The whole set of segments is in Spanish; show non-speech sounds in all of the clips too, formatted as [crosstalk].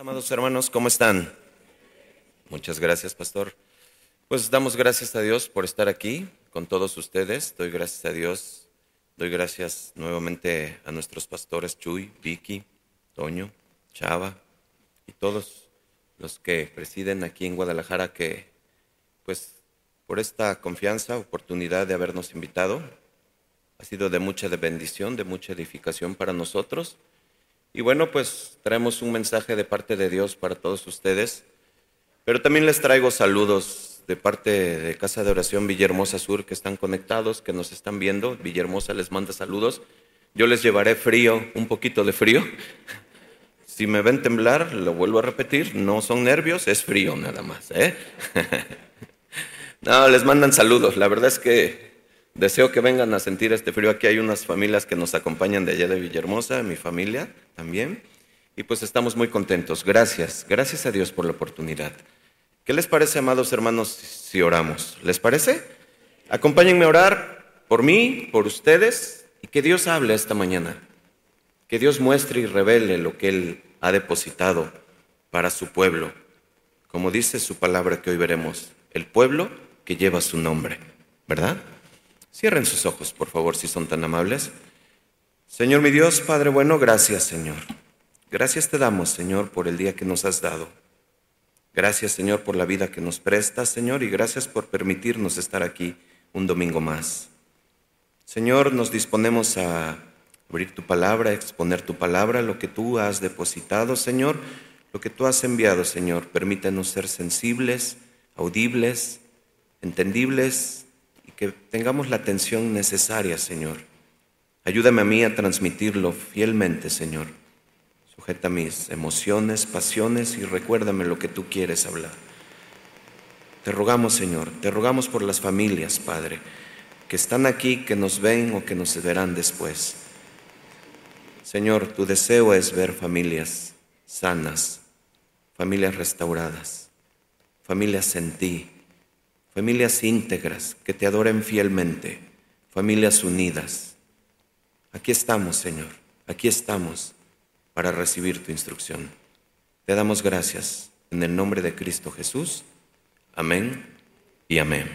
Amados hermanos, ¿cómo están? Muchas gracias, pastor. Pues damos gracias a Dios por estar aquí con todos ustedes. Doy gracias a Dios. Doy gracias nuevamente a nuestros pastores Chuy, Vicky, Toño, Chava y todos los que presiden aquí en Guadalajara que pues por esta confianza, oportunidad de habernos invitado. Ha sido de mucha bendición, de mucha edificación para nosotros. Y bueno, pues traemos un mensaje de parte de Dios para todos ustedes, pero también les traigo saludos de parte de Casa de Oración Villahermosa Sur que están conectados, que nos están viendo. Villahermosa les manda saludos. Yo les llevaré frío, un poquito de frío. [laughs] Si me ven temblar, lo vuelvo a repetir, no son nervios, es frío nada más. ¿eh? [laughs] no, les mandan saludos. La verdad es que Deseo que vengan a sentir este frío. Aquí hay unas familias que nos acompañan de allá de Villahermosa, mi familia también. Y pues estamos muy contentos. Gracias, gracias a Dios por la oportunidad. ¿Qué les parece, amados hermanos, si oramos? ¿Les parece? Acompáñenme a orar por mí, por ustedes, y que Dios hable esta mañana. Que Dios muestre y revele lo que Él ha depositado para su pueblo. Como dice su palabra que hoy veremos, el pueblo que lleva su nombre, ¿verdad? Cierren sus ojos, por favor, si son tan amables. Señor mi Dios, Padre bueno, gracias, Señor. Gracias te damos, Señor, por el día que nos has dado. Gracias, Señor, por la vida que nos prestas, Señor, y gracias por permitirnos estar aquí un domingo más. Señor, nos disponemos a abrir tu palabra, a exponer tu palabra, lo que tú has depositado, Señor, lo que tú has enviado, Señor. Permítanos ser sensibles, audibles, entendibles que tengamos la atención necesaria, Señor. Ayúdame a mí a transmitirlo fielmente, Señor. Sujeta mis emociones, pasiones y recuérdame lo que tú quieres hablar. Te rogamos, Señor, te rogamos por las familias, Padre, que están aquí, que nos ven o que nos verán después. Señor, tu deseo es ver familias sanas, familias restauradas, familias en ti, familias íntegras que te adoren fielmente, familias unidas. Aquí estamos, Señor, aquí estamos para recibir tu instrucción. Te damos gracias en el nombre de Cristo Jesús. Amén y amén.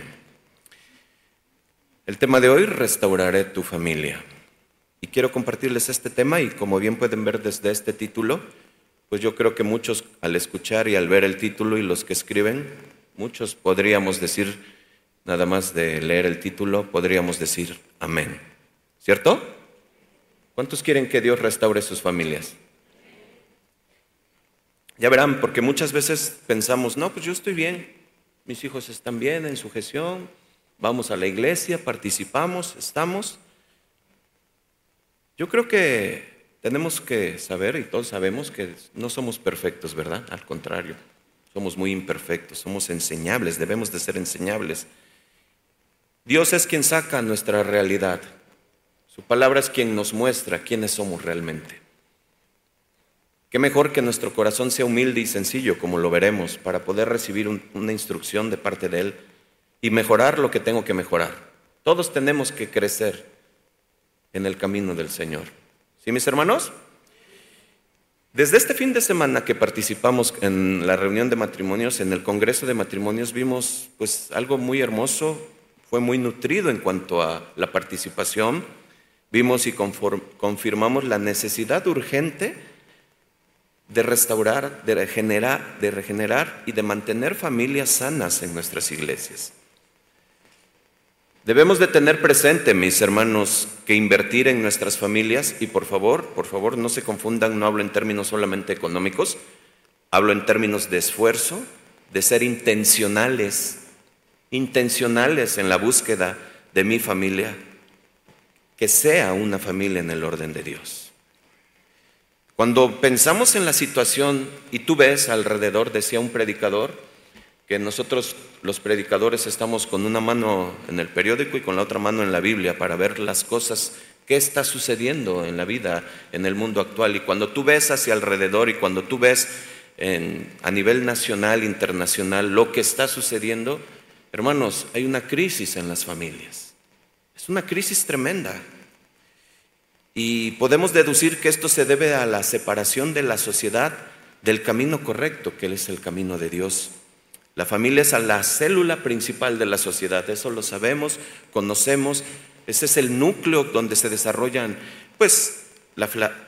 El tema de hoy, restauraré tu familia. Y quiero compartirles este tema y como bien pueden ver desde este título, pues yo creo que muchos al escuchar y al ver el título y los que escriben, Muchos podríamos decir, nada más de leer el título, podríamos decir amén. ¿Cierto? ¿Cuántos quieren que Dios restaure sus familias? Ya verán, porque muchas veces pensamos, no, pues yo estoy bien, mis hijos están bien en sujeción, vamos a la iglesia, participamos, estamos. Yo creo que tenemos que saber, y todos sabemos, que no somos perfectos, ¿verdad? Al contrario. Somos muy imperfectos, somos enseñables, debemos de ser enseñables. Dios es quien saca nuestra realidad. Su palabra es quien nos muestra quiénes somos realmente. Qué mejor que nuestro corazón sea humilde y sencillo, como lo veremos, para poder recibir una instrucción de parte de Él y mejorar lo que tengo que mejorar. Todos tenemos que crecer en el camino del Señor. ¿Sí, mis hermanos? Desde este fin de semana que participamos en la reunión de matrimonios, en el Congreso de Matrimonios, vimos pues algo muy hermoso, fue muy nutrido en cuanto a la participación. Vimos y confirmamos la necesidad urgente de restaurar, de regenerar, de regenerar y de mantener familias sanas en nuestras iglesias. Debemos de tener presente, mis hermanos, que invertir en nuestras familias, y por favor, por favor, no se confundan, no hablo en términos solamente económicos, hablo en términos de esfuerzo, de ser intencionales, intencionales en la búsqueda de mi familia, que sea una familia en el orden de Dios. Cuando pensamos en la situación y tú ves alrededor, decía un predicador, que nosotros los predicadores estamos con una mano en el periódico y con la otra mano en la Biblia para ver las cosas que está sucediendo en la vida, en el mundo actual. Y cuando tú ves hacia alrededor y cuando tú ves a nivel nacional, internacional, lo que está sucediendo, hermanos, hay una crisis en las familias. Es una crisis tremenda. Y podemos deducir que esto se debe a la separación de la sociedad del camino correcto, que es el camino de Dios. La familia es la célula principal de la sociedad, eso lo sabemos, conocemos, ese es el núcleo donde se desarrollan, pues,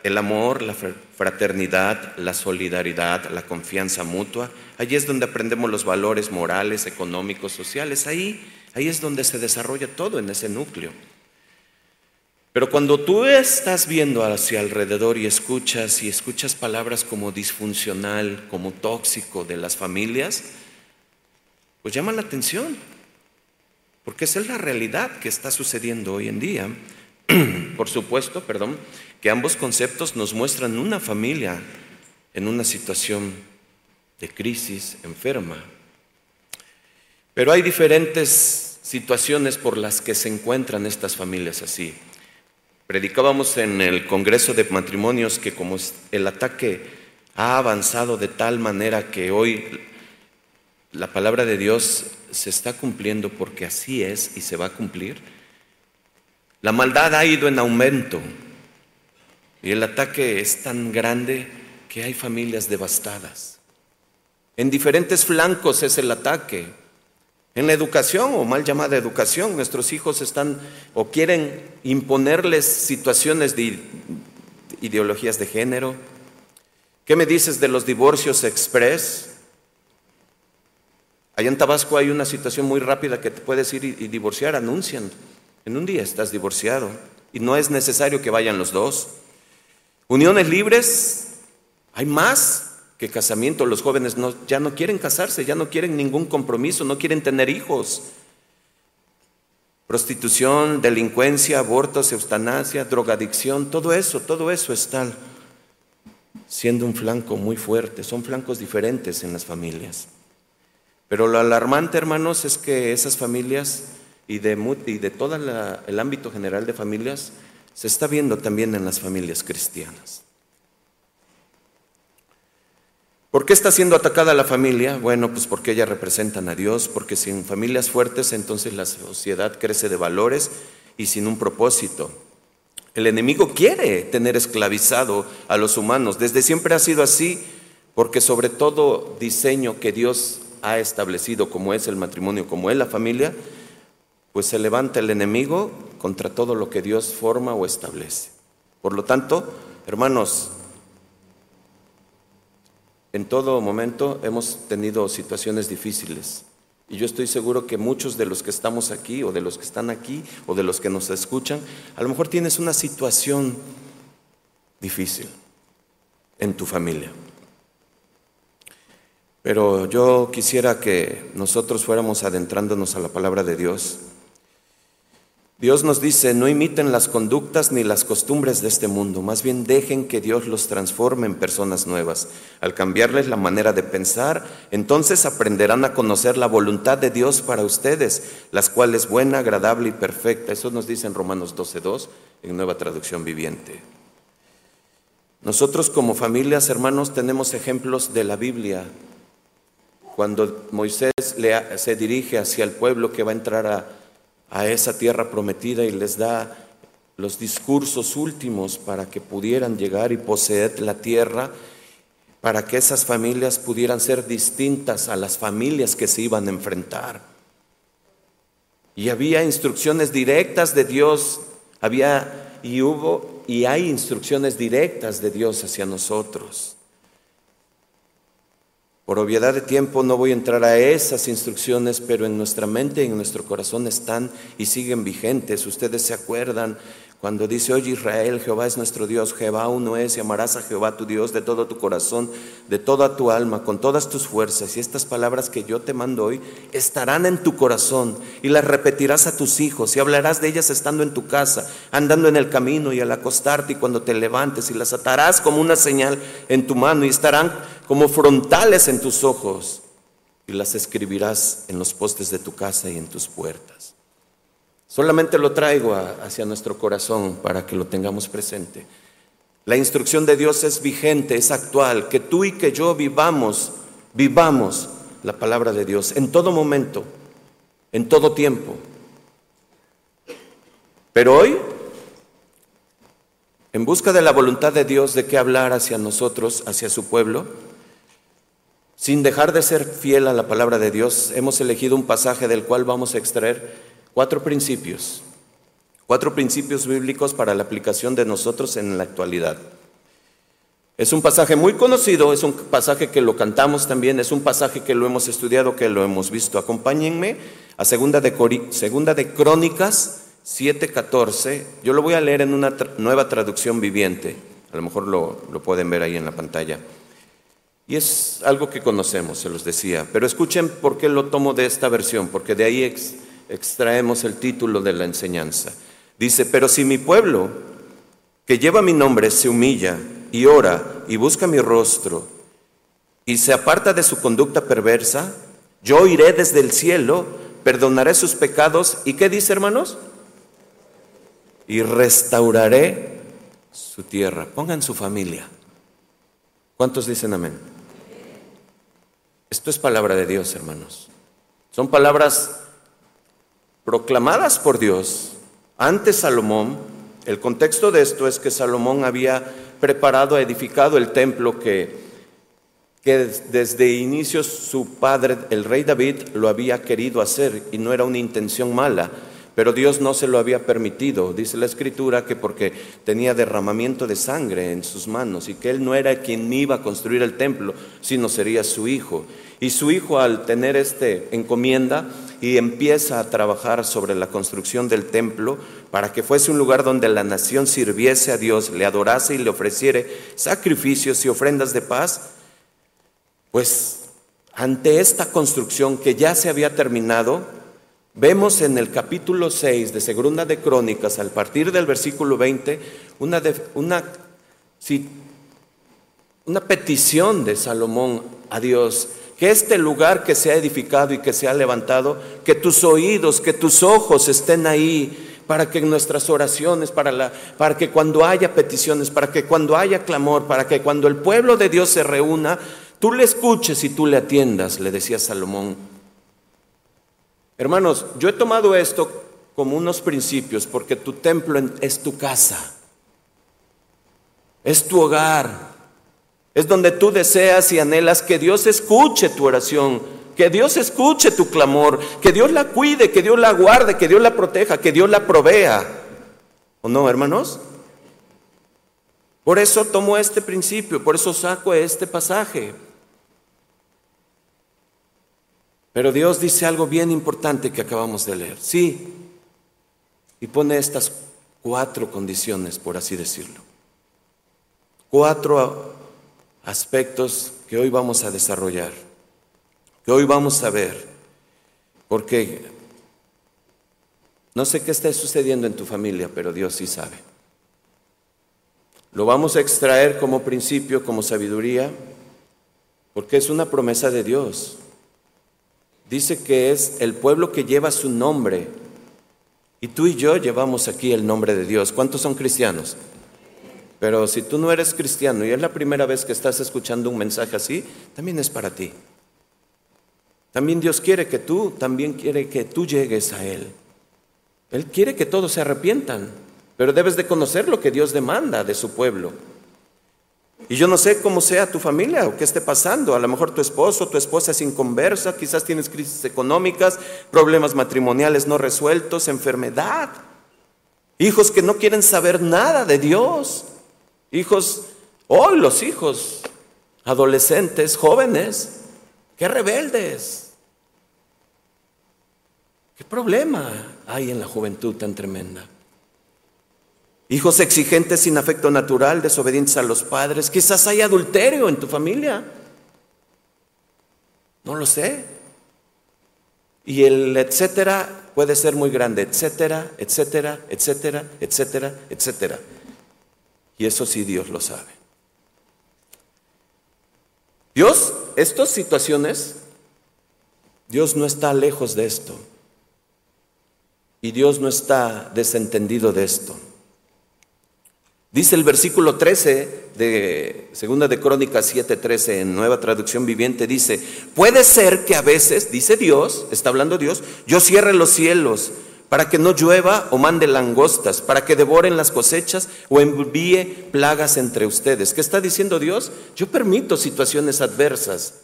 el amor, la fraternidad, la solidaridad, la confianza mutua. Allí es donde aprendemos los valores morales, económicos, sociales. Ahí, ahí es donde se desarrolla todo en ese núcleo. Pero cuando tú estás viendo hacia alrededor y escuchas y escuchas palabras como disfuncional, como tóxico de las familias, pues llama la atención. Porque esa es la realidad que está sucediendo hoy en día. [clears throat] Por supuesto, perdón, que ambos conceptos nos muestran una familia en una situación de crisis, enferma. Pero hay diferentes situaciones por las que se encuentran estas familias así. Predicábamos en el Congreso de Matrimonios que como el ataque ha avanzado de tal manera que hoy la palabra de Dios se está cumpliendo porque así es y se va a cumplir, la maldad ha ido en aumento. Y el ataque es tan grande que hay familias devastadas. En diferentes flancos es el ataque. En la educación o mal llamada educación, nuestros hijos están o quieren imponerles situaciones de ideologías de género. ¿Qué me dices de los divorcios express? Allá en Tabasco hay una situación muy rápida que te puedes ir y divorciar, anuncian. En un día estás divorciado y no es necesario que vayan los dos. Uniones libres, hay más que casamiento. Los jóvenes ya no quieren casarse, ya no quieren ningún compromiso, no quieren tener hijos. Prostitución, delincuencia, abortos, eutanasia, drogadicción, todo eso, todo eso está siendo un flanco muy fuerte. Son flancos diferentes en las familias. Pero lo alarmante, hermanos, es que esas familias y de, y de todo el ámbito general de familias se está viendo también en las familias cristianas. ¿Por qué está siendo atacada la familia? Bueno, pues porque ellas representan a Dios, porque sin familias fuertes entonces la sociedad crece de valores y sin un propósito. El enemigo quiere tener esclavizado a los humanos, desde siempre ha sido así, porque sobre todo diseño que Dios ha establecido como es el matrimonio, como es la familia, pues se levanta el enemigo contra todo lo que Dios forma o establece. Por lo tanto, hermanos, en todo momento hemos tenido situaciones difíciles. Y yo estoy seguro que muchos de los que estamos aquí, o de los que están aquí, o de los que nos escuchan, a lo mejor tienes una situación difícil en tu familia. Pero yo quisiera que nosotros fuéramos adentrándonos a la palabra de Dios Dios nos dice, no imiten las conductas ni las costumbres de este mundo, más bien dejen que Dios los transforme en personas nuevas. Al cambiarles la manera de pensar, entonces aprenderán a conocer la voluntad de Dios para ustedes, las cuales buena, agradable y perfecta. Eso nos dice en Romanos 12.2, en nueva traducción viviente. Nosotros como familias, hermanos, tenemos ejemplos de la Biblia. Cuando Moisés se dirige hacia el pueblo que va a entrar a a esa tierra prometida y les da los discursos últimos para que pudieran llegar y poseer la tierra, para que esas familias pudieran ser distintas a las familias que se iban a enfrentar. Y había instrucciones directas de Dios, había y hubo y hay instrucciones directas de Dios hacia nosotros. Por obviedad de tiempo no voy a entrar a esas instrucciones, pero en nuestra mente y en nuestro corazón están y siguen vigentes. Ustedes se acuerdan cuando dice, oye Israel, Jehová es nuestro Dios, Jehová uno es y amarás a Jehová tu Dios de todo tu corazón, de toda tu alma, con todas tus fuerzas. Y estas palabras que yo te mando hoy estarán en tu corazón y las repetirás a tus hijos y hablarás de ellas estando en tu casa, andando en el camino y al acostarte y cuando te levantes y las atarás como una señal en tu mano y estarán como frontales en tus ojos y las escribirás en los postes de tu casa y en tus puertas. Solamente lo traigo hacia nuestro corazón para que lo tengamos presente. La instrucción de Dios es vigente, es actual, que tú y que yo vivamos, vivamos la palabra de Dios en todo momento, en todo tiempo. Pero hoy, en busca de la voluntad de Dios de qué hablar hacia nosotros, hacia su pueblo, Sin dejar de ser fiel a la palabra de Dios, hemos elegido un pasaje del cual vamos a extraer cuatro principios, cuatro principios bíblicos para la aplicación de nosotros en la actualidad. Es un pasaje muy conocido, es un pasaje que lo cantamos también, es un pasaje que lo hemos estudiado, que lo hemos visto. Acompáñenme a segunda de, segunda de Crónicas 7:14. Yo lo voy a leer en una nueva traducción viviente. A lo mejor lo, lo pueden ver ahí en la pantalla. Y es algo que conocemos, se los decía. Pero escuchen por qué lo tomo de esta versión, porque de ahí extraemos el título de la enseñanza. Dice, pero si mi pueblo, que lleva mi nombre, se humilla y ora y busca mi rostro y se aparta de su conducta perversa, yo iré desde el cielo, perdonaré sus pecados y ¿qué dice hermanos? Y restauraré su tierra. Pongan su familia. ¿Cuántos dicen amén? Esto es palabra de Dios, hermanos. Son palabras proclamadas por Dios ante Salomón. El contexto de esto es que Salomón había preparado, edificado el templo que, que desde inicios su padre, el rey David, lo había querido hacer y no era una intención mala pero Dios no se lo había permitido. Dice la escritura que porque tenía derramamiento de sangre en sus manos y que él no era quien iba a construir el templo, sino sería su hijo. Y su hijo al tener este encomienda y empieza a trabajar sobre la construcción del templo para que fuese un lugar donde la nación sirviese a Dios, le adorase y le ofreciere sacrificios y ofrendas de paz, pues ante esta construcción que ya se había terminado, Vemos en el capítulo 6 de Segunda de Crónicas, al partir del versículo 20, una, una, una petición de Salomón a Dios, que este lugar que se ha edificado y que se ha levantado, que tus oídos, que tus ojos estén ahí, para que nuestras oraciones, para, la, para que cuando haya peticiones, para que cuando haya clamor, para que cuando el pueblo de Dios se reúna, tú le escuches y tú le atiendas, le decía Salomón. Hermanos, yo he tomado esto como unos principios porque tu templo es tu casa, es tu hogar, es donde tú deseas y anhelas que Dios escuche tu oración, que Dios escuche tu clamor, que Dios la cuide, que Dios la guarde, que Dios la proteja, que Dios la provea. ¿O no, hermanos? Por eso tomo este principio, por eso saco este pasaje. Pero Dios dice algo bien importante que acabamos de leer. Sí. Y pone estas cuatro condiciones, por así decirlo. Cuatro aspectos que hoy vamos a desarrollar, que hoy vamos a ver. Porque no sé qué está sucediendo en tu familia, pero Dios sí sabe. Lo vamos a extraer como principio, como sabiduría, porque es una promesa de Dios. Dice que es el pueblo que lleva su nombre. Y tú y yo llevamos aquí el nombre de Dios. ¿Cuántos son cristianos? Pero si tú no eres cristiano y es la primera vez que estás escuchando un mensaje así, también es para ti. También Dios quiere que tú, también quiere que tú llegues a Él. Él quiere que todos se arrepientan, pero debes de conocer lo que Dios demanda de su pueblo. Y yo no sé cómo sea tu familia o qué esté pasando. A lo mejor tu esposo, tu esposa es inconversa, quizás tienes crisis económicas, problemas matrimoniales no resueltos, enfermedad. Hijos que no quieren saber nada de Dios. Hijos, hoy los hijos, adolescentes, jóvenes, qué rebeldes. ¿Qué problema hay en la juventud tan tremenda? Hijos exigentes sin afecto natural, desobedientes a los padres. Quizás hay adulterio en tu familia. No lo sé. Y el etcétera puede ser muy grande. Etcétera, etcétera, etcétera, etcétera, etcétera. Y eso sí Dios lo sabe. Dios, estas situaciones, Dios no está lejos de esto. Y Dios no está desentendido de esto. Dice el versículo 13 de Segunda de Crónicas 7:13 en Nueva Traducción Viviente dice, "Puede ser que a veces, dice Dios, está hablando Dios, yo cierre los cielos para que no llueva o mande langostas, para que devoren las cosechas o envíe plagas entre ustedes." ¿Qué está diciendo Dios? Yo permito situaciones adversas.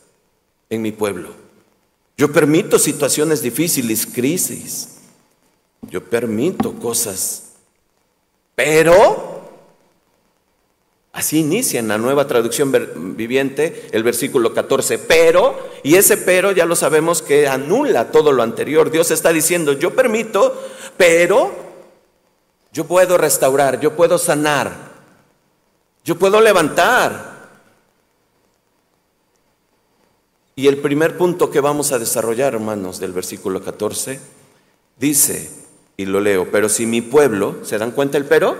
en mi pueblo. Yo permito situaciones difíciles, crisis. Yo permito cosas. Pero, así inicia en la nueva traducción viviente el versículo 14, pero, y ese pero ya lo sabemos que anula todo lo anterior. Dios está diciendo, yo permito, pero yo puedo restaurar, yo puedo sanar, yo puedo levantar. Y el primer punto que vamos a desarrollar, hermanos, del versículo 14, dice, y lo leo, pero si mi pueblo, ¿se dan cuenta el pero?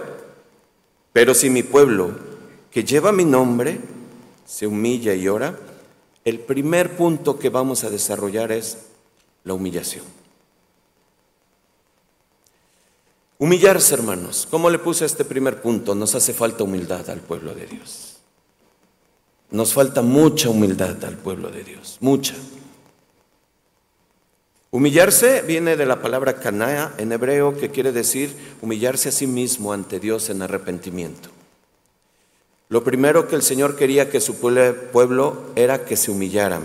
Pero si mi pueblo, que lleva mi nombre, se humilla y ora, el primer punto que vamos a desarrollar es la humillación. Humillarse, hermanos. ¿Cómo le puse este primer punto? Nos hace falta humildad al pueblo de Dios. Nos falta mucha humildad al pueblo de Dios, mucha. Humillarse viene de la palabra canaa en hebreo que quiere decir humillarse a sí mismo ante Dios en arrepentimiento. Lo primero que el Señor quería que su pueblo era que se humillaran.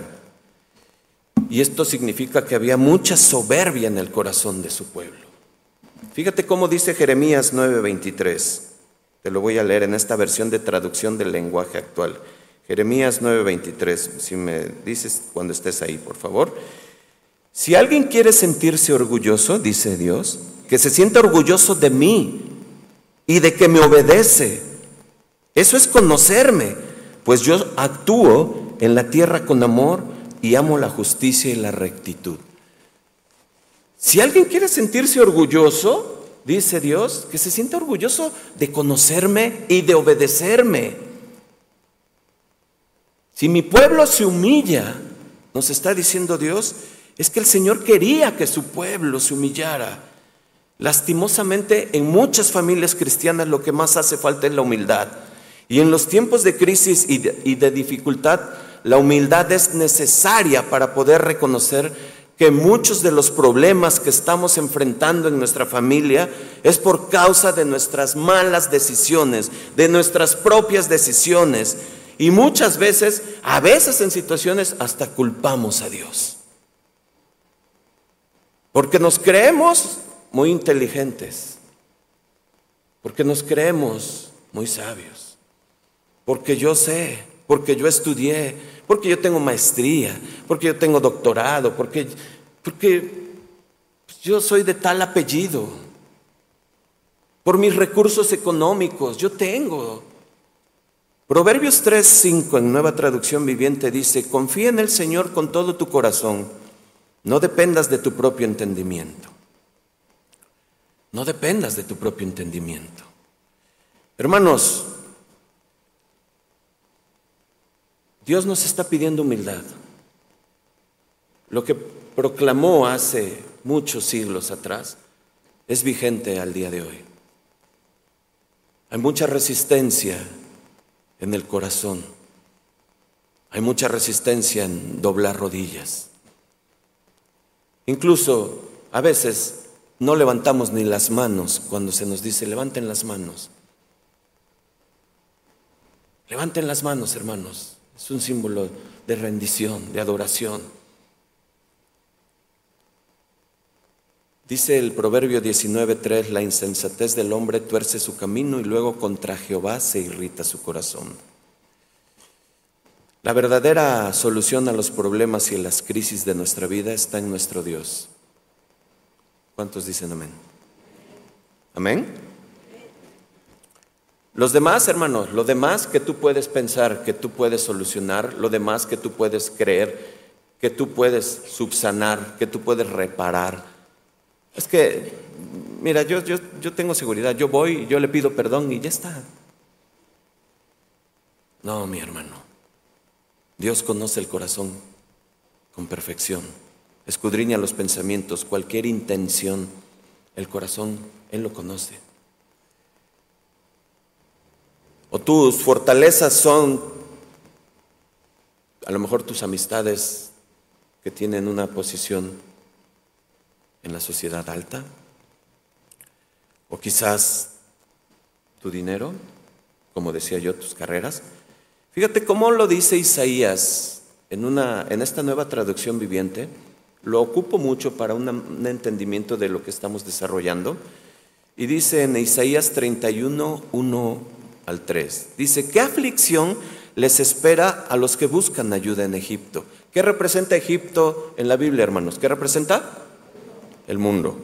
Y esto significa que había mucha soberbia en el corazón de su pueblo. Fíjate cómo dice Jeremías 9:23. Te lo voy a leer en esta versión de traducción del lenguaje actual. Jeremías 9:23, si me dices cuando estés ahí, por favor. Si alguien quiere sentirse orgulloso, dice Dios, que se sienta orgulloso de mí y de que me obedece. Eso es conocerme, pues yo actúo en la tierra con amor y amo la justicia y la rectitud. Si alguien quiere sentirse orgulloso, dice Dios, que se sienta orgulloso de conocerme y de obedecerme. Si mi pueblo se humilla, nos está diciendo Dios, es que el Señor quería que su pueblo se humillara. Lastimosamente, en muchas familias cristianas lo que más hace falta es la humildad. Y en los tiempos de crisis y de, y de dificultad, la humildad es necesaria para poder reconocer que muchos de los problemas que estamos enfrentando en nuestra familia es por causa de nuestras malas decisiones, de nuestras propias decisiones. Y muchas veces, a veces en situaciones, hasta culpamos a Dios. Porque nos creemos muy inteligentes, porque nos creemos muy sabios, porque yo sé, porque yo estudié, porque yo tengo maestría, porque yo tengo doctorado, porque, porque yo soy de tal apellido, por mis recursos económicos, yo tengo. Proverbios 3:5 en nueva traducción viviente dice, confía en el Señor con todo tu corazón, no dependas de tu propio entendimiento. No dependas de tu propio entendimiento. Hermanos, Dios nos está pidiendo humildad. Lo que proclamó hace muchos siglos atrás es vigente al día de hoy. Hay mucha resistencia en el corazón. Hay mucha resistencia en doblar rodillas. Incluso a veces no levantamos ni las manos cuando se nos dice levanten las manos. Levanten las manos, hermanos. Es un símbolo de rendición, de adoración. Dice el Proverbio 19.3, la insensatez del hombre tuerce su camino y luego contra Jehová se irrita su corazón. La verdadera solución a los problemas y las crisis de nuestra vida está en nuestro Dios. ¿Cuántos dicen amén? Amén. Los demás, hermanos, lo demás que tú puedes pensar, que tú puedes solucionar, lo demás que tú puedes creer, que tú puedes subsanar, que tú puedes reparar. Es que, mira, yo, yo, yo tengo seguridad, yo voy, yo le pido perdón y ya está. No, mi hermano, Dios conoce el corazón con perfección, escudriña los pensamientos, cualquier intención, el corazón, Él lo conoce. O tus fortalezas son a lo mejor tus amistades que tienen una posición en la sociedad alta. O quizás tu dinero, como decía yo, tus carreras. Fíjate cómo lo dice Isaías en, una, en esta nueva traducción viviente, lo ocupo mucho para un entendimiento de lo que estamos desarrollando. Y dice en Isaías 31, 1 al 3, dice, ¿qué aflicción les espera a los que buscan ayuda en Egipto? ¿Qué representa Egipto en la Biblia, hermanos? ¿Qué representa? El mundo.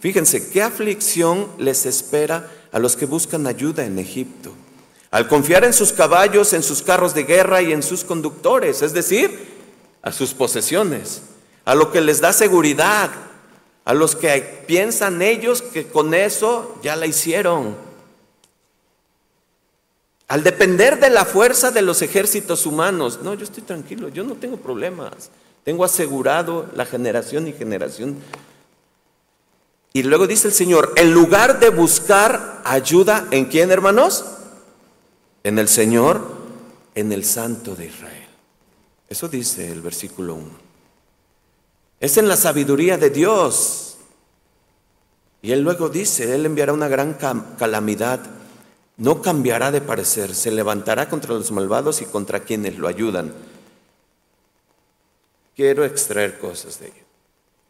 Fíjense, ¿qué aflicción les espera a los que buscan ayuda en Egipto? Al confiar en sus caballos, en sus carros de guerra y en sus conductores, es decir, a sus posesiones, a lo que les da seguridad, a los que piensan ellos que con eso ya la hicieron. Al depender de la fuerza de los ejércitos humanos, no, yo estoy tranquilo, yo no tengo problemas, tengo asegurado la generación y generación. Y luego dice el Señor, en lugar de buscar ayuda, ¿en quién, hermanos? En el Señor, en el Santo de Israel. Eso dice el versículo 1. Es en la sabiduría de Dios. Y él luego dice, él enviará una gran calamidad, no cambiará de parecer, se levantará contra los malvados y contra quienes lo ayudan. Quiero extraer cosas de ello.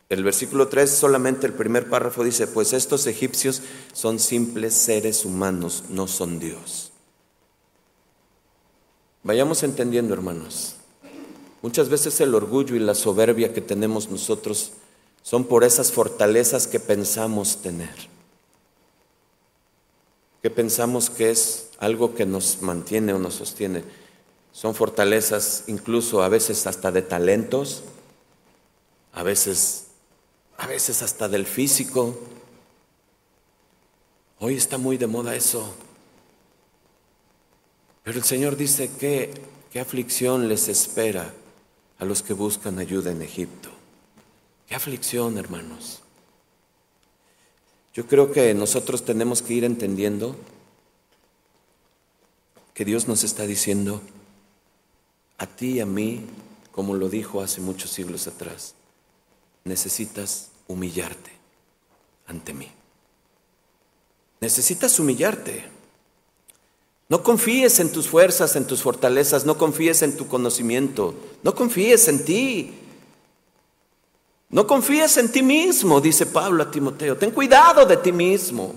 El versículo 3, solamente el primer párrafo dice, pues estos egipcios son simples seres humanos, no son Dios. Vayamos entendiendo, hermanos. Muchas veces el orgullo y la soberbia que tenemos nosotros son por esas fortalezas que pensamos tener, que pensamos que es algo que nos mantiene o nos sostiene. Son fortalezas incluso a veces hasta de talentos, a veces, a veces hasta del físico. Hoy está muy de moda eso. Pero el Señor dice que qué aflicción les espera a los que buscan ayuda en Egipto. Qué aflicción, hermanos. Yo creo que nosotros tenemos que ir entendiendo que Dios nos está diciendo a ti y a mí, como lo dijo hace muchos siglos atrás, necesitas humillarte ante mí. Necesitas humillarte. No confíes en tus fuerzas, en tus fortalezas, no confíes en tu conocimiento, no confíes en ti. No confíes en ti mismo, dice Pablo a Timoteo. Ten cuidado de ti mismo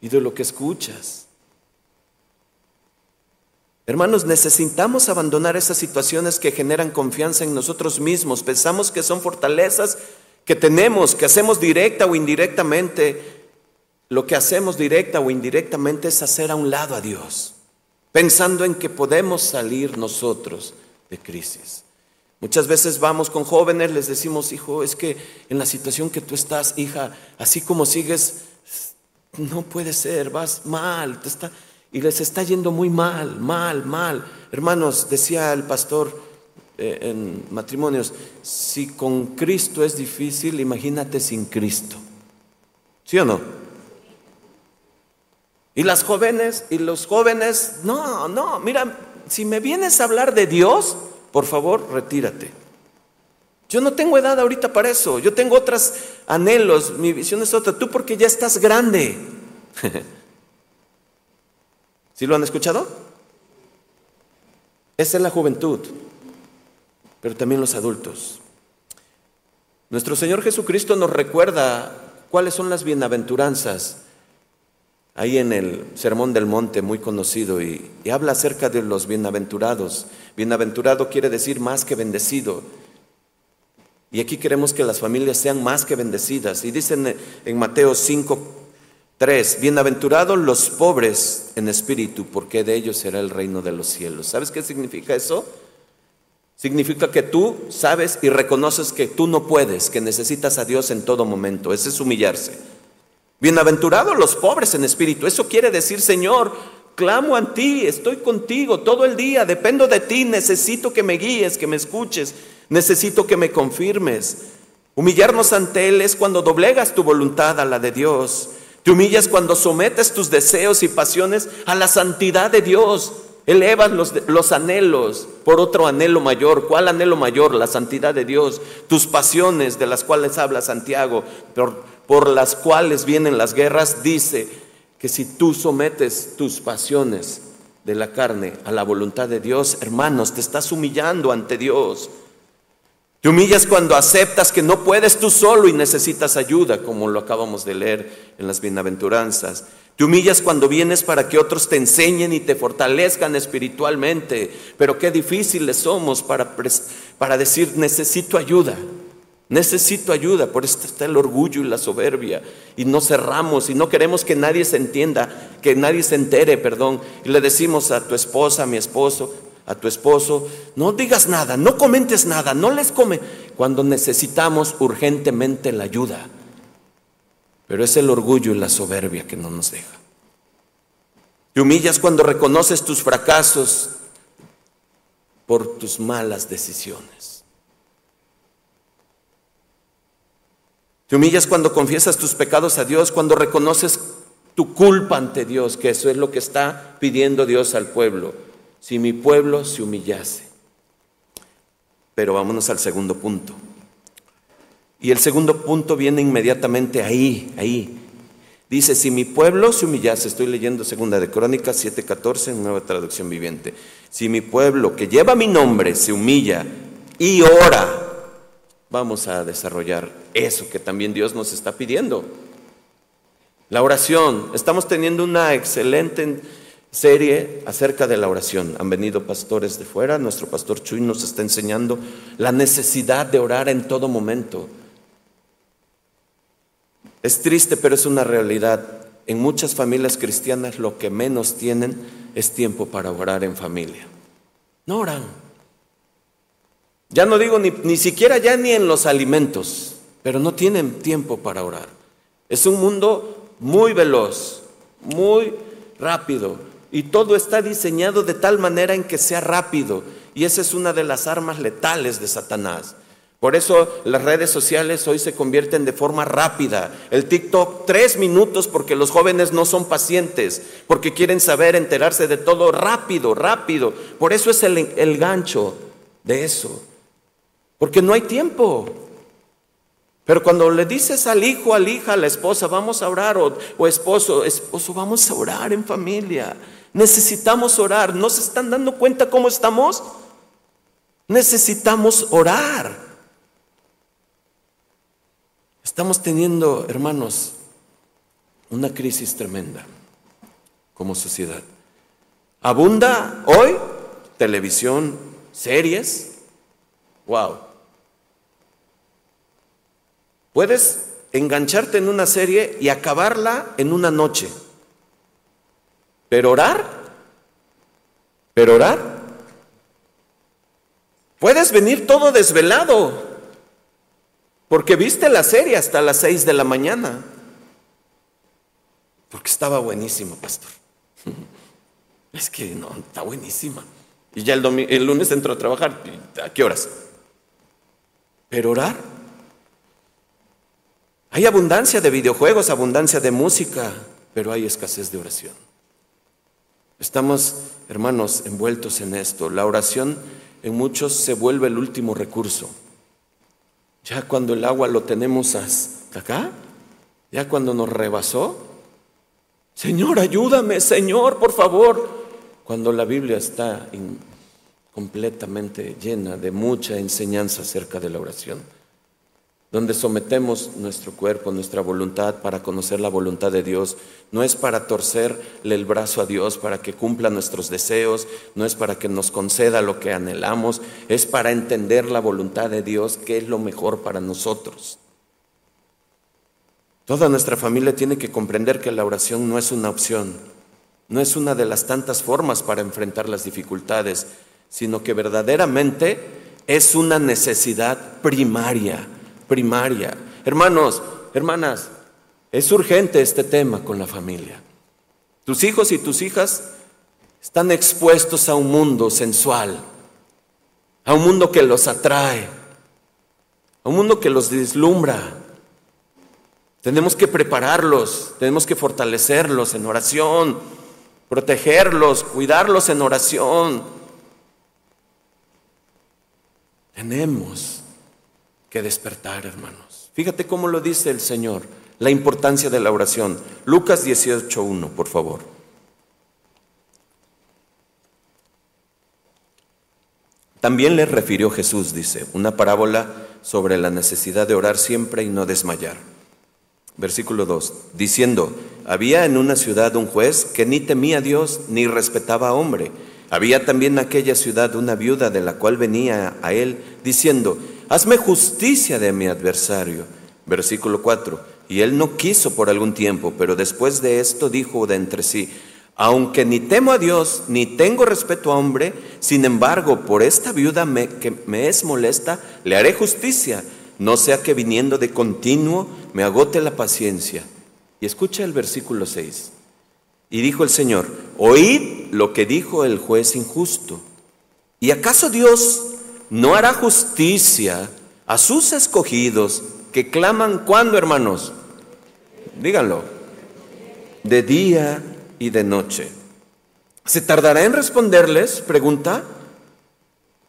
y de lo que escuchas. Hermanos, necesitamos abandonar esas situaciones que generan confianza en nosotros mismos. Pensamos que son fortalezas que tenemos, que hacemos directa o indirectamente, lo que hacemos directa o indirectamente es hacer a un lado a Dios, pensando en que podemos salir nosotros de crisis. Muchas veces vamos con jóvenes, les decimos, hijo, es que en la situación que tú estás, hija, así como sigues, no puede ser, vas mal, te está, y les está yendo muy mal, mal, mal. Hermanos, decía el pastor eh, en matrimonios, si con Cristo es difícil, imagínate sin Cristo. ¿Sí o no? Y las jóvenes y los jóvenes, no, no, mira, si me vienes a hablar de Dios, por favor, retírate. Yo no tengo edad ahorita para eso, yo tengo otros anhelos, mi visión es otra, tú porque ya estás grande. [laughs] ¿Sí lo han escuchado? Esa es la juventud, pero también los adultos. Nuestro Señor Jesucristo nos recuerda cuáles son las bienaventuranzas ahí en el Sermón del Monte, muy conocido, y, habla acerca de los bienaventurados. Bienaventurado quiere decir más que bendecido. Y aquí queremos que las familias sean más que bendecidas. Y dicen en Mateo 5, 3, bienaventurados los pobres en espíritu, porque de ellos será el reino de los cielos. ¿Sabes qué significa eso? Significa que tú sabes y reconoces que tú no puedes, que necesitas a Dios en todo momento. Ese es humillarse. Bienaventurados los pobres en espíritu. Eso quiere decir, Señor, clamo a ti, estoy contigo todo el día, dependo de ti, necesito que me guíes, que me escuches, necesito que me confirmes. Humillarnos ante Él es cuando doblegas tu voluntad a la de Dios. Te humillas cuando sometes tus deseos y pasiones a la santidad de Dios. Elevas los, los, anhelos por otro anhelo mayor. ¿Cuál anhelo mayor? La santidad de Dios. Tus pasiones de las cuales habla Santiago. Por las cuales vienen las guerras, dice que si tú sometes tus pasiones de la carne a la voluntad de Dios, hermanos, te estás humillando ante Dios. Te humillas cuando aceptas que no puedes tú solo y necesitas ayuda, como lo acabamos de leer en las bienaventuranzas. Te humillas cuando vienes para que otros te enseñen y te fortalezcan espiritualmente. Pero qué difíciles somos para, para decir necesito ayuda. Necesito ayuda, por eso está el orgullo y la soberbia. Y no cerramos y no queremos que nadie se entienda, que nadie se entere, perdón. Y le decimos a tu esposa, a mi esposo, a tu esposo, no digas nada, no comentes nada, no les come, cuando necesitamos urgentemente la ayuda. Pero es el orgullo y la soberbia que no nos deja. Te humillas cuando reconoces tus fracasos por tus malas decisiones. Te humillas cuando confiesas tus pecados a Dios, cuando reconoces tu culpa ante Dios, que eso es lo que está pidiendo Dios al pueblo si mi pueblo se humillase. Pero vámonos al segundo punto. Y el segundo punto viene inmediatamente ahí, ahí. Dice, si mi pueblo se humillase, estoy leyendo segunda de Crónicas 7:14 en nueva traducción viviente. Si mi pueblo que lleva mi nombre se humilla y ora, vamos a desarrollar eso que también Dios nos está pidiendo. La oración, estamos teniendo una excelente serie acerca de la oración. Han venido pastores de fuera, nuestro pastor Chuy nos está enseñando la necesidad de orar en todo momento. Es triste, pero es una realidad. En muchas familias cristianas lo que menos tienen es tiempo para orar en familia. No oran. Ya no digo ni, ni siquiera ya ni en los alimentos, pero no tienen tiempo para orar. Es un mundo muy veloz, muy rápido, y todo está diseñado de tal manera en que sea rápido. Y esa es una de las armas letales de Satanás. Por eso las redes sociales hoy se convierten de forma rápida. El TikTok, tres minutos porque los jóvenes no son pacientes, porque quieren saber, enterarse de todo rápido, rápido. Por eso es el, el gancho de eso. Porque no hay tiempo. Pero cuando le dices al hijo, al hija, a la esposa, vamos a orar, o, o esposo, esposo, vamos a orar en familia. Necesitamos orar. ¿No se están dando cuenta cómo estamos? Necesitamos orar. Estamos teniendo, hermanos, una crisis tremenda como sociedad. Abunda hoy televisión, series. Wow. Puedes engancharte en una serie y acabarla en una noche. Pero orar, pero orar. Puedes venir todo desvelado, porque viste la serie hasta las seis de la mañana, porque estaba buenísimo, pastor. [laughs] Es que no, está buenísima. Y ya el, el lunes entro a trabajar. ¿A qué horas? Pero orar. Hay abundancia de videojuegos, abundancia de música, pero hay escasez de oración. Estamos, hermanos, envueltos en esto. La oración en muchos se vuelve el último recurso. Ya cuando el agua lo tenemos hasta acá, ya cuando nos rebasó, Señor, ayúdame, Señor, por favor. Cuando la Biblia está completamente llena de mucha enseñanza acerca de la oración donde sometemos nuestro cuerpo, nuestra voluntad para conocer la voluntad de Dios. No es para torcerle el brazo a Dios, para que cumpla nuestros deseos, no es para que nos conceda lo que anhelamos, es para entender la voluntad de Dios, que es lo mejor para nosotros. Toda nuestra familia tiene que comprender que la oración no es una opción, no es una de las tantas formas para enfrentar las dificultades, sino que verdaderamente es una necesidad primaria primaria. Hermanos, hermanas, es urgente este tema con la familia. Tus hijos y tus hijas están expuestos a un mundo sensual, a un mundo que los atrae, a un mundo que los deslumbra. Tenemos que prepararlos, tenemos que fortalecerlos en oración, protegerlos, cuidarlos en oración. Tenemos que despertar, hermanos. Fíjate cómo lo dice el Señor, la importancia de la oración. Lucas 18.1, por favor. También le refirió Jesús, dice, una parábola sobre la necesidad de orar siempre y no desmayar. Versículo 2, diciendo, había en una ciudad un juez que ni temía a Dios ni respetaba a hombre. Había también en aquella ciudad una viuda de la cual venía a él diciendo, hazme justicia de mi adversario. Versículo 4, y él no quiso por algún tiempo, pero después de esto dijo de entre sí, aunque ni temo a Dios, ni tengo respeto a hombre, sin embargo, por esta viuda que me es molesta, le haré justicia, no sea que viniendo de continuo me agote la paciencia. Y escucha el versículo 6. Y dijo el Señor, oíd lo que dijo el juez injusto. ¿Y acaso Dios no hará justicia a sus escogidos que claman cuando, hermanos? Díganlo. De día y de noche. ¿Se tardará en responderles? Pregunta.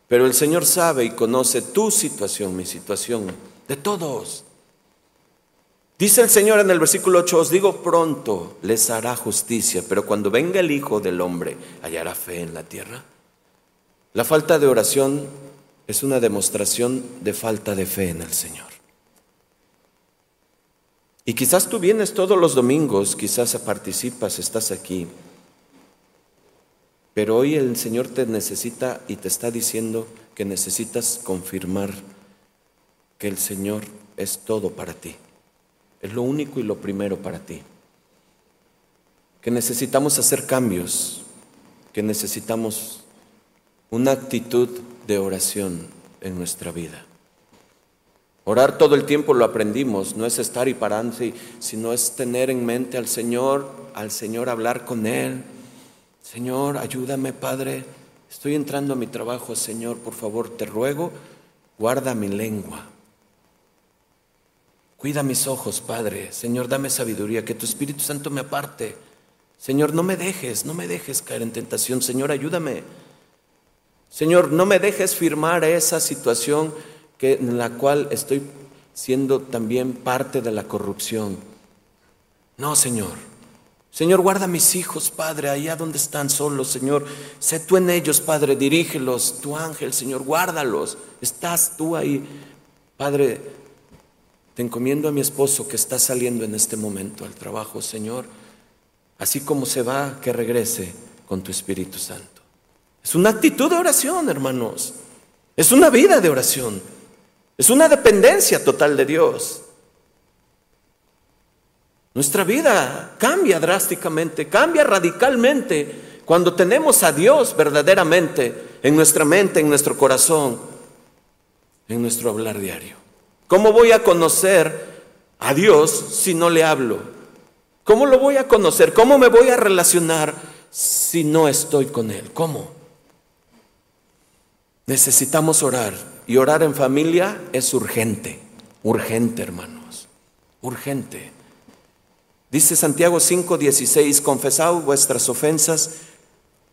Pero el Señor sabe y conoce tu situación, mi situación, de todos. Dice el Señor en el versículo 8, os digo pronto, les hará justicia, pero cuando venga el Hijo del Hombre, ¿hallará fe en la tierra? La falta de oración es una demostración de falta de fe en el Señor. Y quizás tú vienes todos los domingos, quizás participas, estás aquí, pero hoy el Señor te necesita y te está diciendo que necesitas confirmar que el Señor es todo para ti, es lo único y lo primero para ti, que necesitamos hacer cambios, que necesitamos una actitud de oración en nuestra vida. Orar todo el tiempo lo aprendimos, no es estar y pararse, sino es tener en mente al Señor, al Señor hablar con Él. Señor, ayúdame, Padre, estoy entrando a mi trabajo, Señor, por favor, te ruego, guarda mi lengua. Cuida mis ojos, Padre. Señor, dame sabiduría, que tu Espíritu Santo me aparte. Señor, no me dejes, no me dejes caer en tentación. Señor, ayúdame. Señor, no me dejes firmar esa situación que, en la cual estoy siendo también parte de la corrupción. No, Señor. Señor, guarda a mis hijos, Padre, allá donde están solos, Señor. Sé tú en ellos, Padre, dirígelos, tu ángel, Señor, guárdalos. Estás tú ahí. Padre, te encomiendo a mi esposo que está saliendo en este momento al trabajo, Señor. Así como se va, que regrese con tu Espíritu Santo. Es una actitud de oración, hermanos. Es una vida de oración. Es una dependencia total de Dios. Nuestra vida cambia drásticamente, cambia radicalmente cuando tenemos a Dios verdaderamente en nuestra mente, en nuestro corazón, en nuestro hablar diario. ¿Cómo voy a conocer a Dios si no le hablo? ¿Cómo lo voy a conocer? ¿Cómo me voy a relacionar si no estoy con Él? ¿Cómo? Necesitamos orar y orar en familia es urgente, urgente hermanos, urgente. Dice Santiago 5:16, confesad vuestras ofensas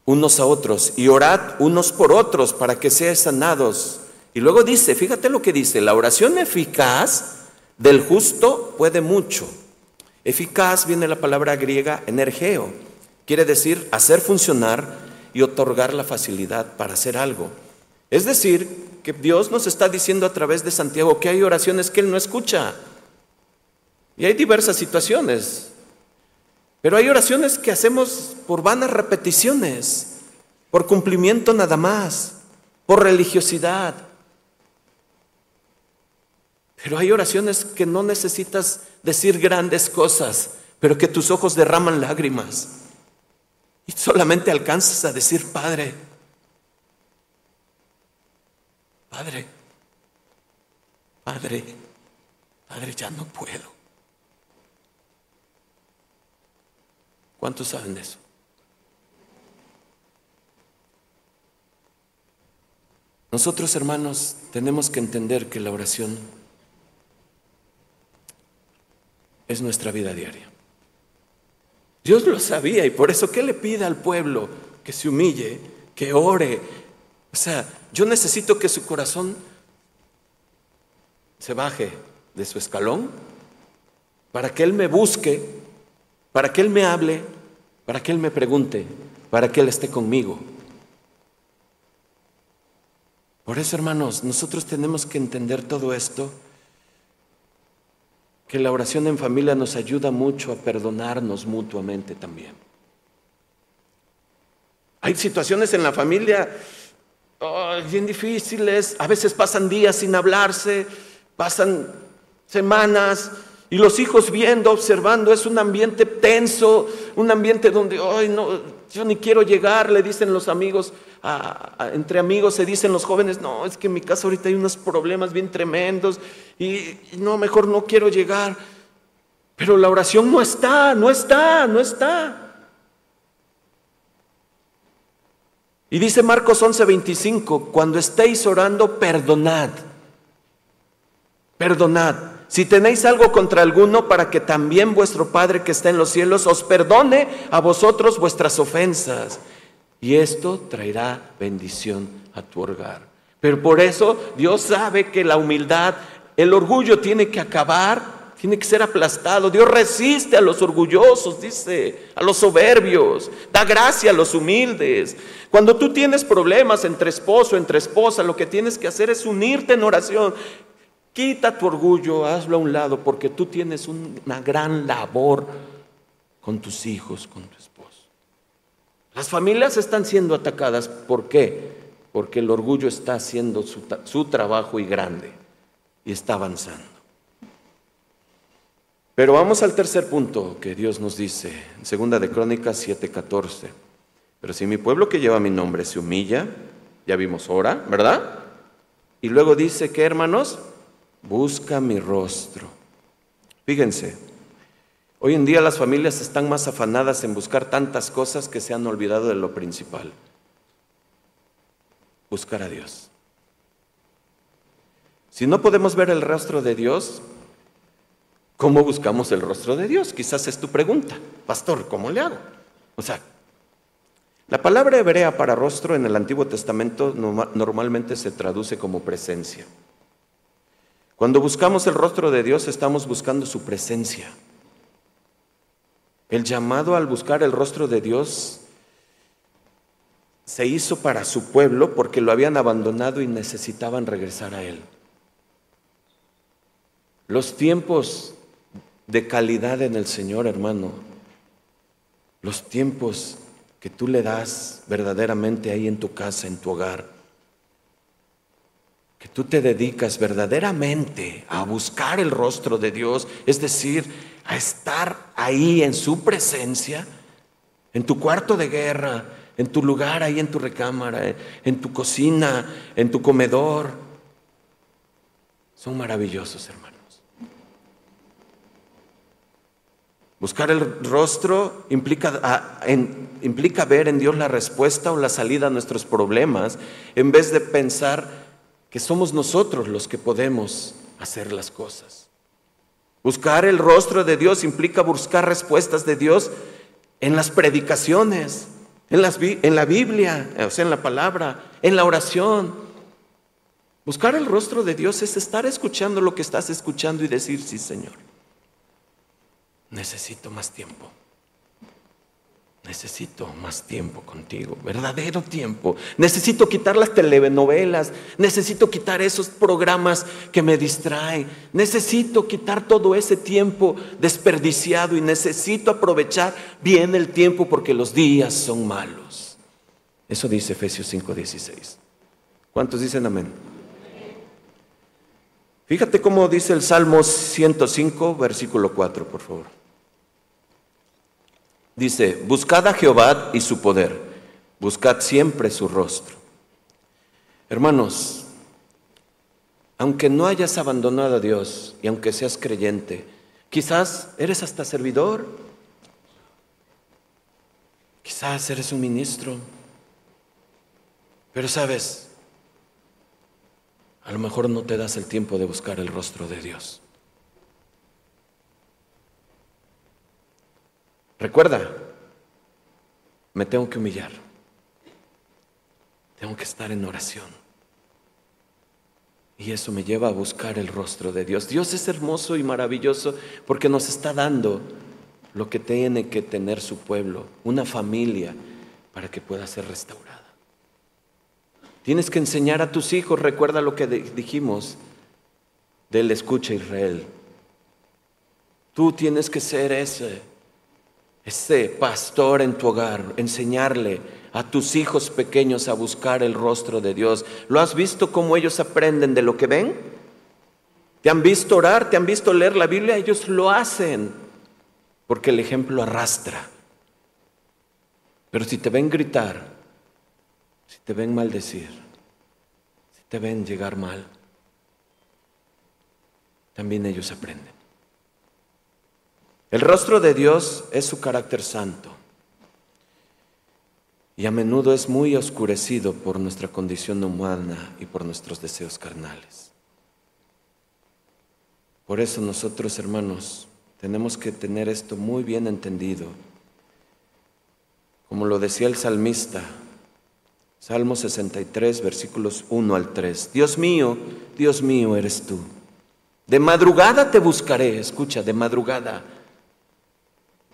unos a otros y orad unos por otros para que seáis sanados. Y luego dice, fíjate lo que dice, la oración eficaz del justo puede mucho. Eficaz viene la palabra griega energeo, quiere decir hacer funcionar y otorgar la facilidad para hacer algo. Es decir, que Dios nos está diciendo a través de Santiago que hay oraciones que Él no escucha. Y hay diversas situaciones. Pero hay oraciones que hacemos por vanas repeticiones, por cumplimiento nada más, por religiosidad. Pero hay oraciones que no necesitas decir grandes cosas, pero que tus ojos derraman lágrimas. Y solamente alcanzas a decir, Padre, Padre, Padre, Padre, ya no puedo. ¿Cuántos saben de eso? Nosotros, hermanos, tenemos que entender que la oración es nuestra vida diaria. Dios lo sabía y por eso, ¿qué le pide al pueblo? Que se humille, que ore, o sea, yo necesito que su corazón se baje de su escalón para que Él me busque, para que Él me hable, para que Él me pregunte, para que Él esté conmigo. Por eso, hermanos, nosotros tenemos que entender todo esto, que la oración en familia nos ayuda mucho a perdonarnos mutuamente también. Hay situaciones en la familia bien difíciles, a veces pasan días sin hablarse, pasan semanas, y los hijos viendo, observando, es un ambiente tenso, un ambiente donde, ay, no, yo ni quiero llegar, le dicen los amigos, entre amigos se dicen los jóvenes, no, es que en mi casa ahorita hay unos problemas bien tremendos y, no, mejor no quiero llegar. Pero la oración no está, no está, no está. Y dice Marcos 11:25, cuando estéis orando, perdonad. Perdonad. Si tenéis algo contra alguno, para que también vuestro Padre que está en los cielos os perdone a vosotros vuestras ofensas. Y esto traerá bendición a tu hogar. Pero por eso Dios sabe que la humildad, el orgullo tiene que acabar, tiene que ser aplastado. Dios resiste a los orgullosos, dice, a los soberbios, da gracia a los humildes. Cuando tú tienes problemas entre esposo, entre esposa, lo que tienes que hacer es unirte en oración. Quita tu orgullo, hazlo a un lado, porque tú tienes una gran labor con tus hijos, con tu esposo. Las familias están siendo atacadas, ¿por qué? Porque el orgullo está haciendo su, su trabajo y grande y está avanzando. Pero vamos al tercer punto que Dios nos dice, en segunda de Crónicas 7:14. Pero si mi pueblo que lleva mi nombre se humilla, ya vimos ahora, ¿verdad? Y luego dice que, hermanos, busca mi rostro. Fíjense, hoy en día las familias están más afanadas en buscar tantas cosas que se han olvidado de lo principal. Buscar a Dios. Si no podemos ver el rostro de Dios, ¿cómo buscamos el rostro de Dios? Quizás es tu pregunta. Pastor, ¿cómo le hago? O sea, la palabra hebrea para rostro en el Antiguo Testamento normalmente se traduce como presencia. Cuando buscamos el rostro de Dios estamos buscando su presencia. El llamado al buscar el rostro de Dios se hizo para su pueblo porque lo habían abandonado y necesitaban regresar a Él. Los tiempos de calidad en el Señor, hermano, los tiempos que tú le das verdaderamente ahí en tu casa, en tu hogar, que tú te dedicas verdaderamente a buscar el rostro de Dios, es decir, a estar ahí en su presencia, en tu cuarto de guerra, en tu lugar ahí en tu recámara, en tu cocina, en tu comedor, son maravillosos, hermanos. Buscar el rostro implica, implica ver en Dios la respuesta o la salida a nuestros problemas, en vez de pensar que somos nosotros los que podemos hacer las cosas. Buscar el rostro de Dios implica buscar respuestas de Dios en las predicaciones, en, en la Biblia, o sea, en la palabra, en la oración. Buscar el rostro de Dios es estar escuchando lo que estás escuchando y decir, sí, Señor, necesito más tiempo. Necesito más tiempo contigo, verdadero tiempo. Necesito quitar las telenovelas, necesito quitar esos programas que me distraen, necesito quitar todo ese tiempo desperdiciado y necesito aprovechar bien el tiempo porque los días son malos. Eso dice Efesios 5:16. ¿Cuántos dicen amén? Fíjate cómo dice el Salmo 105, versículo 4, por favor. Dice, buscad a Jehová y su poder, buscad siempre su rostro. Hermanos, aunque no hayas abandonado a Dios y aunque seas creyente, quizás eres hasta servidor, quizás eres un ministro, pero sabes, a lo mejor no te das el tiempo de buscar el rostro de Dios. Recuerda, me tengo que humillar. Tengo que estar en oración. Y eso me lleva a buscar el rostro de Dios. Dios es hermoso y maravilloso porque nos está dando lo que tiene que tener su pueblo, una familia, para que pueda ser restaurada. Tienes que enseñar a tus hijos, recuerda lo que dijimos del escucha Israel. Tú tienes que ser ese, ese pastor en tu hogar, enseñarle a tus hijos pequeños a buscar el rostro de Dios. ¿Lo has visto cómo ellos aprenden de lo que ven? ¿Te han visto orar? ¿Te han visto leer la Biblia? Ellos lo hacen porque el ejemplo arrastra. Pero si te ven gritar, si te ven maldecir, si te ven llegar mal, también ellos aprenden. El rostro de Dios es su carácter santo y a menudo es muy oscurecido por nuestra condición humana y por nuestros deseos carnales. Por eso nosotros, hermanos, tenemos que tener esto muy bien entendido. Como lo decía el salmista, Salmo 63, versículos 1 al 3. Dios mío, Dios mío eres tú. De madrugada te buscaré, escucha, de madrugada.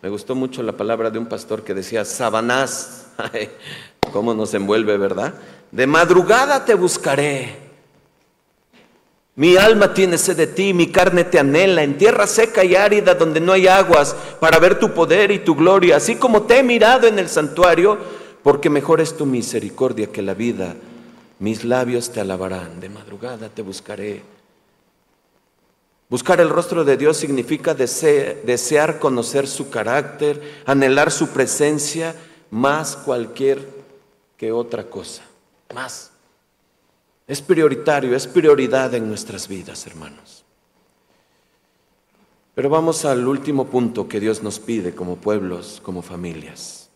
Me gustó mucho la palabra de un pastor que decía, Sabanás, [laughs] cómo nos envuelve, ¿verdad? De madrugada te buscaré. Mi alma tiene sed de ti, mi carne te anhela, en tierra seca y árida donde no hay aguas, para ver tu poder y tu gloria, así como te he mirado en el santuario, porque mejor es tu misericordia que la vida. Mis labios te alabarán, de madrugada te buscaré. Buscar el rostro de Dios significa desear conocer su carácter, anhelar su presencia más cualquier que otra cosa. Más. Es prioritario, es prioridad en nuestras vidas, hermanos. Pero vamos al último punto que Dios nos pide como pueblos, como familias.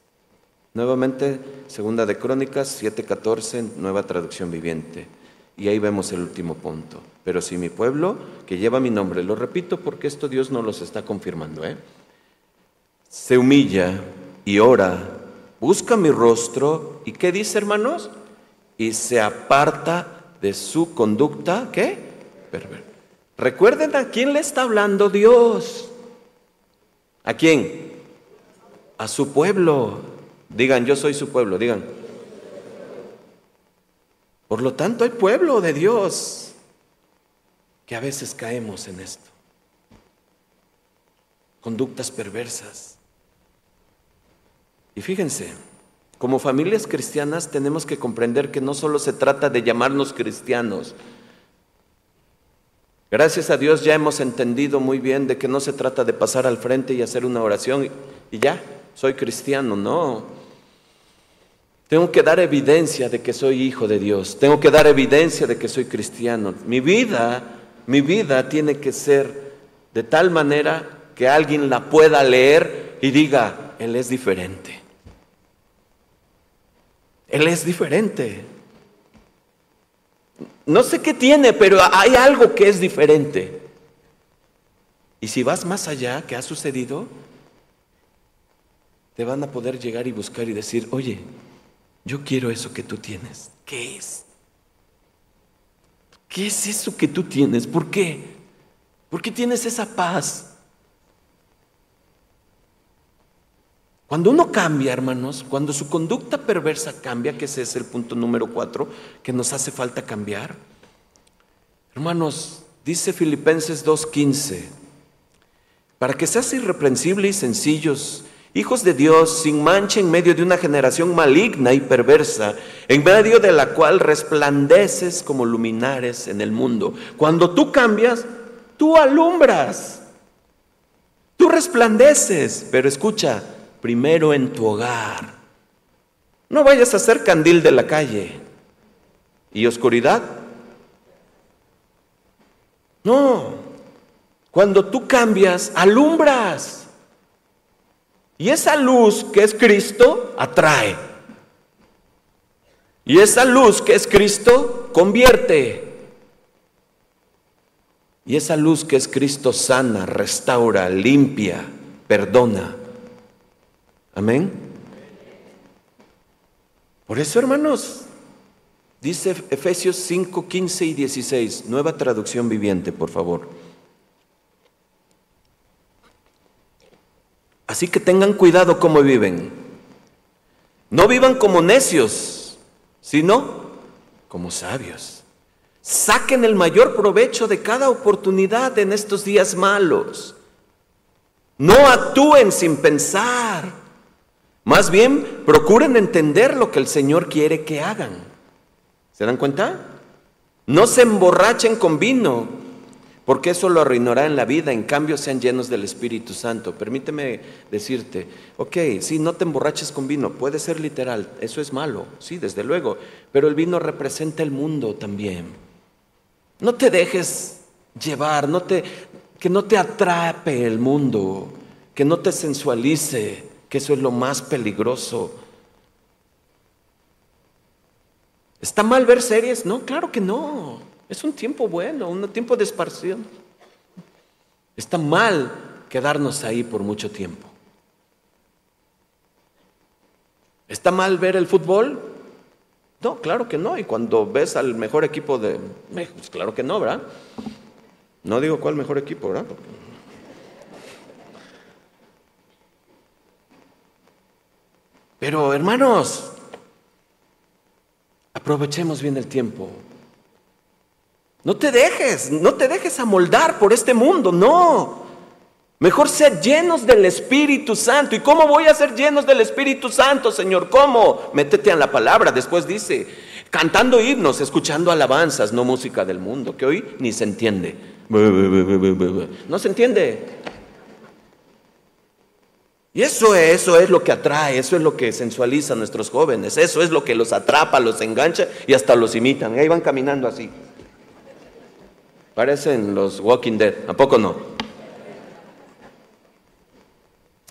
Nuevamente, segunda de Crónicas 7:14, nueva traducción viviente. Y ahí vemos el último punto. Pero si mi pueblo, que lleva mi nombre, lo repito porque esto Dios no los está confirmando, ¿eh? se humilla y ora, busca mi rostro, ¿y qué dice hermanos? Y se aparta de su conducta, ¿qué? Recuerden a quién le está hablando Dios. ¿A quién? A su pueblo. Digan, yo soy su pueblo, digan. Por lo tanto, hay pueblo de Dios que a veces caemos en esto. Conductas perversas. Y fíjense, como familias cristianas tenemos que comprender que no solo se trata de llamarnos cristianos. Gracias a Dios ya hemos entendido muy bien de que no se trata de pasar al frente y hacer una oración y ya, soy cristiano, no. Tengo que dar evidencia de que soy hijo de Dios, tengo que dar evidencia de que soy cristiano. Mi vida, mi vida tiene que ser de tal manera que alguien la pueda leer y diga, Él es diferente. Él es diferente. No sé qué tiene, pero hay algo que es diferente. Y si vas más allá, ¿qué ha sucedido? Te van a poder llegar y buscar y decir, oye, yo quiero eso que tú tienes. ¿Qué es? ¿Qué es eso que tú tienes? ¿Por qué? ¿Por qué tienes esa paz? Cuando uno cambia, hermanos, cuando su conducta perversa cambia, que ese es el punto número cuatro, que nos hace falta cambiar. Hermanos, dice Filipenses 2.15, para que seas irreprensible y sencillos, hijos de Dios, sin mancha en medio de una generación maligna y perversa, en medio de la cual resplandeces como luminares en el mundo. Cuando tú cambias, tú alumbras, tú resplandeces, pero escucha, primero en tu hogar. No vayas a ser candil de la calle. ¿Y oscuridad? No. Cuando tú cambias, alumbras. Y esa luz que es Cristo atrae. Y esa luz que es Cristo convierte. Y esa luz que es Cristo sana, restaura, limpia, perdona. Amén. Por eso, hermanos, dice Efesios 5, 15 y 16, nueva traducción viviente, por favor. Así que tengan cuidado cómo viven. No vivan como necios, sino como sabios. Saquen el mayor provecho de cada oportunidad en estos días malos. No actúen sin pensar. Más bien, procuren entender lo que el Señor quiere que hagan. ¿Se dan cuenta? No se emborrachen con vino, porque eso lo arruinará en la vida. En cambio, sean llenos del Espíritu Santo. Permíteme decirte, ok, sí, no te emborraches con vino, puede ser literal, eso es malo, sí, desde luego, pero el vino representa el mundo también. No te dejes llevar, no te, que no te atrape el mundo, que no te sensualice, que eso es lo más peligroso. ¿Está mal ver series? No, claro que no. Es un tiempo bueno, un tiempo de esparción. Está mal quedarnos ahí por mucho tiempo. ¿Está mal ver el fútbol? No, claro que no. Y cuando ves al mejor equipo de México, pues claro que no, ¿verdad? No digo cuál mejor equipo, ¿verdad? Pero hermanos, aprovechemos bien el tiempo. No te dejes, no te dejes amoldar por este mundo, no. Mejor ser llenos del Espíritu Santo. ¿Y cómo voy a ser llenos del Espíritu Santo, Señor? ¿Cómo? Métete en la palabra. Después dice, cantando himnos, escuchando alabanzas, no música del mundo, que hoy ni se entiende. No se entiende. Y eso es, eso es lo que atrae, eso es lo que sensualiza a nuestros jóvenes, eso es lo que los atrapa, los engancha y hasta los imitan. Y ahí van caminando así. Parecen los Walking Dead, ¿a poco no?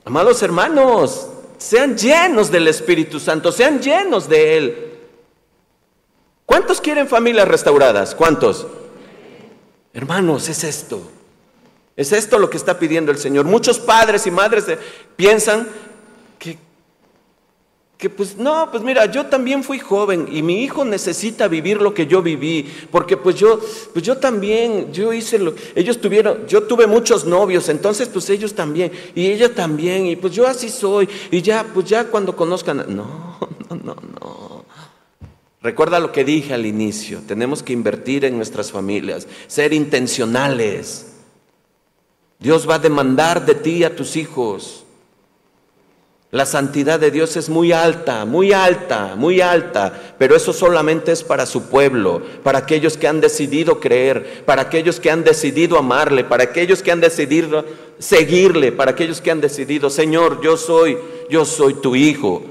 Amados hermanos, sean llenos del Espíritu Santo, sean llenos de Él. ¿Cuántos quieren familias restauradas? ¿Cuántos? Hermanos, es esto. Es esto lo que está pidiendo el Señor. Muchos padres y madres piensan que pues no, pues mira, yo también fui joven y mi hijo necesita vivir lo que yo viví, porque pues yo, pues yo también, yo hice lo, ellos tuvieron, yo tuve muchos novios, entonces pues ellos también, y ella también, y pues yo así soy, y ya, pues ya cuando conozcan, no, [laughs] no, no, no. Recuerda lo que dije al inicio, tenemos que invertir en nuestras familias, ser intencionales. Dios va a demandar de ti a tus hijos la santidad de Dios es muy alta, muy alta, muy alta, pero eso solamente es para su pueblo, para aquellos que han decidido creer, para aquellos que han decidido amarle, para aquellos que han decidido seguirle, para aquellos que han decidido, Señor, yo soy, yo soy tu hijo.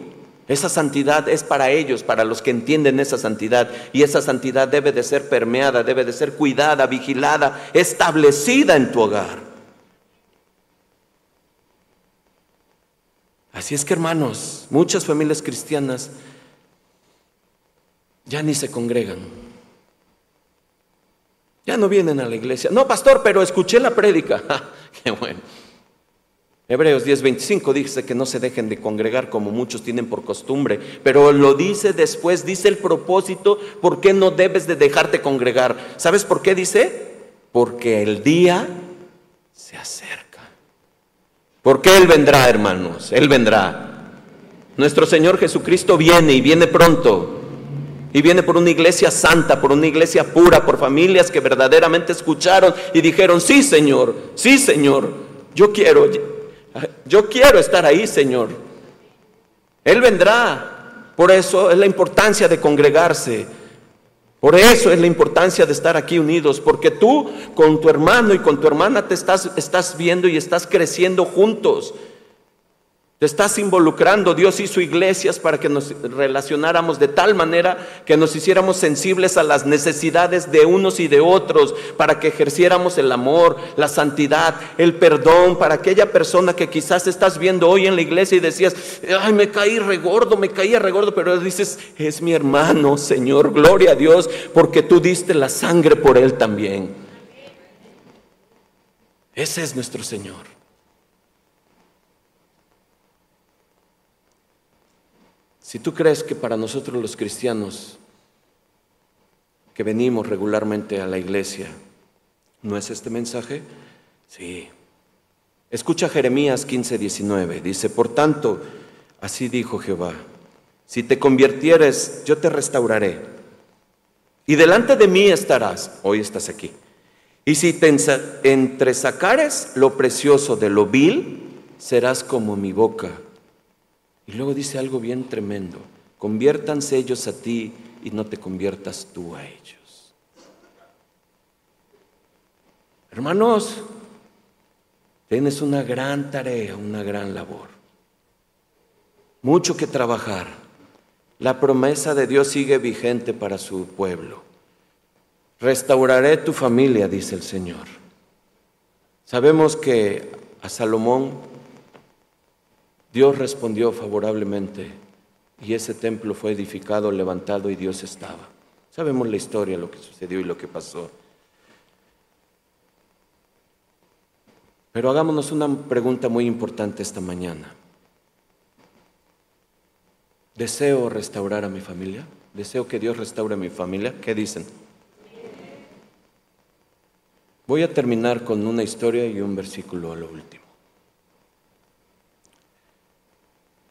Esa santidad es para ellos, para los que entienden esa santidad, y esa santidad debe de ser permeada, debe de ser cuidada, vigilada, establecida en tu hogar. Así es que hermanos, muchas familias cristianas ya ni se congregan. Ya no vienen a la iglesia. No, pastor, pero escuché la prédica. [laughs] Qué bueno. Hebreos 10:25 dice que no se dejen de congregar como muchos tienen por costumbre, pero lo dice después, dice el propósito, ¿por qué no debes de dejarte congregar? ¿Sabes por qué dice? Porque el día se acerca. Porque Él vendrá, hermanos, Él vendrá. Nuestro Señor Jesucristo viene y viene pronto. Y viene por una iglesia santa, por una iglesia pura, por familias que verdaderamente escucharon y dijeron, sí Señor, sí Señor, yo quiero, yo quiero estar ahí Señor. Él vendrá. Por eso es la importancia de congregarse. Por eso es la importancia de estar aquí unidos, porque tú con tu hermano y con tu hermana te estás, estás viendo y estás creciendo juntos. Te estás involucrando. Dios hizo iglesias para que nos relacionáramos de tal manera que nos hiciéramos sensibles a las necesidades de unos y de otros, para que ejerciéramos el amor, la santidad, el perdón, para aquella persona que quizás estás viendo hoy en la iglesia y decías, ay, me caí regordo, me caí regordo, pero dices, es mi hermano, Señor, gloria a Dios, porque tú diste la sangre por él también. Ese es nuestro Señor. Si tú crees que para nosotros los cristianos que venimos regularmente a la iglesia, ¿no es este mensaje? Sí. Escucha Jeremías 15, 19. Dice, por tanto, así dijo Jehová, si te convirtieres, yo te restauraré Y delante de mí estarás, hoy estás aquí. Y si te entresacares lo precioso de lo vil, serás como mi boca. Y luego dice algo bien tremendo. Conviértanse ellos a ti y no te conviertas tú a ellos. Hermanos, tienes una gran tarea, una gran labor. Mucho que trabajar. La promesa de Dios sigue vigente para su pueblo. Restauraré tu familia, dice el Señor. Sabemos que a Salomón Dios respondió favorablemente y ese templo fue edificado, levantado y Dios estaba. Sabemos la historia, lo que sucedió y lo que pasó. Pero hagámonos una pregunta muy importante esta mañana. ¿Deseo restaurar a mi familia? ¿Deseo que Dios restaure a mi familia? ¿Qué dicen? Voy a terminar con una historia y un versículo a lo último.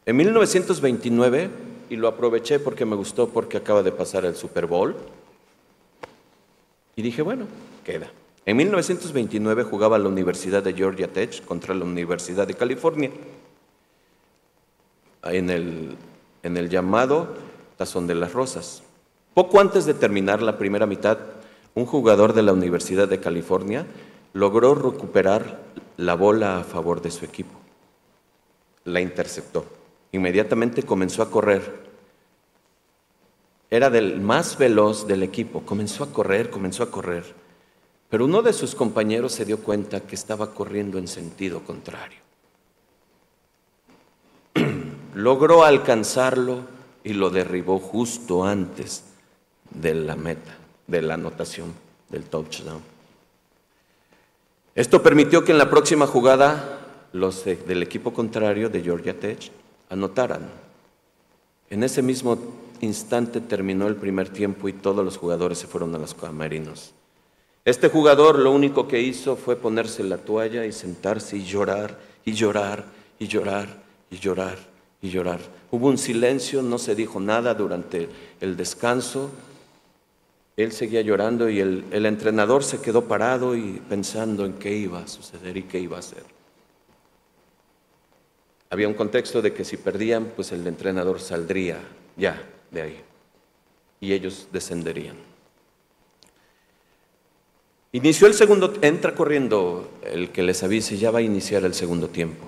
En 1929, y lo aproveché porque me gustó porque acaba de pasar el Super Bowl, y dije, bueno, queda. En 1929 jugaba la Universidad de Georgia Tech contra la Universidad de California, en el, en el llamado Tazón de las Rosas. Poco antes de terminar la primera mitad, un jugador de la Universidad de California logró recuperar la bola a favor de su equipo. La interceptó. Inmediatamente comenzó a correr. Era del más veloz del equipo. Comenzó a correr, comenzó a correr. Pero uno de sus compañeros se dio cuenta que estaba corriendo en sentido contrario. [clears throat] Logró alcanzarlo y lo derribó justo antes de la meta de la anotación del touchdown. Esto permitió que en la próxima jugada los del equipo contrario de Georgia Tech anotaran. En ese mismo instante terminó el primer tiempo y todos los jugadores se fueron a los camerinos. Este jugador lo único que hizo fue ponerse la toalla y sentarse y llorar y llorar y llorar y llorar y llorar. Hubo un silencio, no se dijo nada durante el descanso. Él seguía llorando y el, entrenador se quedó parado y pensando en qué iba a suceder y qué iba a hacer. Había un contexto de que si perdían, pues el entrenador saldría ya de ahí y ellos descenderían. Inició el segundo, entra corriendo el que les avise, ya va a iniciar el segundo tiempo.